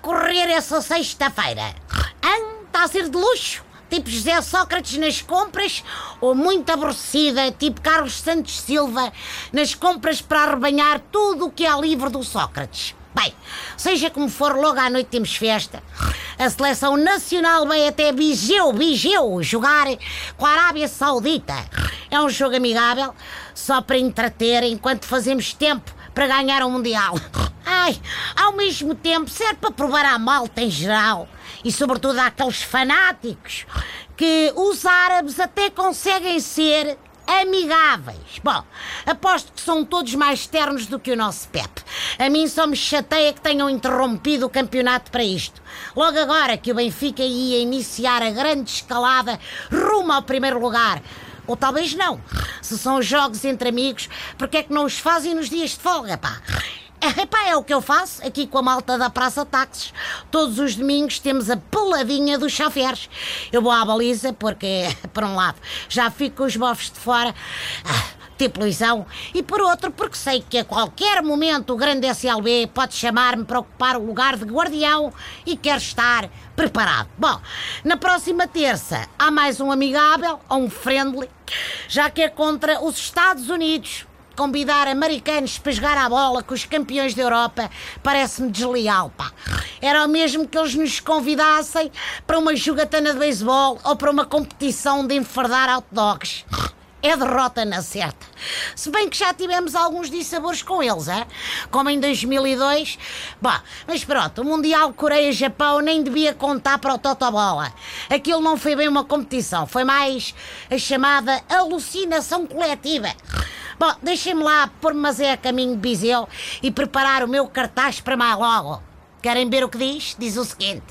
correr essa sexta-feira? Está a ser de luxo? Tipo José Sócrates nas compras ou muito aborrecida, tipo Carlos Santos Silva nas compras para arrebanhar tudo o que é livre do Sócrates? Bem, seja como for, logo à noite temos festa. A seleção nacional vai até Bigeu, Bigeu, jogar com a Arábia Saudita. É um jogo amigável, só para entreter enquanto fazemos tempo para ganhar o Mundial. Ai, ao mesmo tempo serve para provar a malta em geral e sobretudo àqueles fanáticos que os árabes até conseguem ser amigáveis. Bom, aposto que são todos mais ternos do que o nosso Pep. A mim só me chateia que tenham interrompido o campeonato para isto. Logo agora que o Benfica ia iniciar a grande escalada rumo ao primeiro lugar. Ou talvez não. Se são jogos entre amigos, porque é que não os fazem nos dias de folga, pá? É, epá, é o que eu faço aqui com a malta da Praça Táxis. Todos os domingos temos a peladinha dos chafers. Eu vou à baliza porque, por um lado, já fico com os bofes de fora. Ah, tipo Luizão, e por outro, porque sei que a qualquer momento o grande SLB pode chamar-me para ocupar o lugar de guardião e quero estar preparado. Bom, na próxima terça há mais um amigável, ou um friendly, já que é contra os Estados Unidos convidar americanos para jogar a bola com os campeões da Europa parece-me desleal, pá. Era o mesmo que eles nos convidassem para uma jogatana de beisebol ou para uma competição de enfardar hot dogs. É derrota na certa. Se bem que já tivemos alguns dissabores com eles, é? como em 2002. Bah, mas pronto, o Mundial Coreia-Japão nem devia contar para o Totobola. Aquilo não foi bem uma competição, foi mais a chamada alucinação coletiva. Bom, deixem-me lá pôr-me é a caminho de Biseu e preparar o meu cartaz para mais logo. Querem ver o que diz? Diz o seguinte: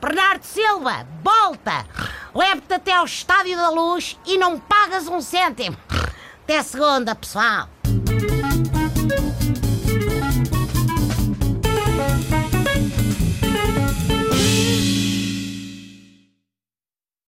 Bernardo Silva, volta! Leve-te até ao Estádio da Luz e não pagas um cêntimo. Até segunda, pessoal.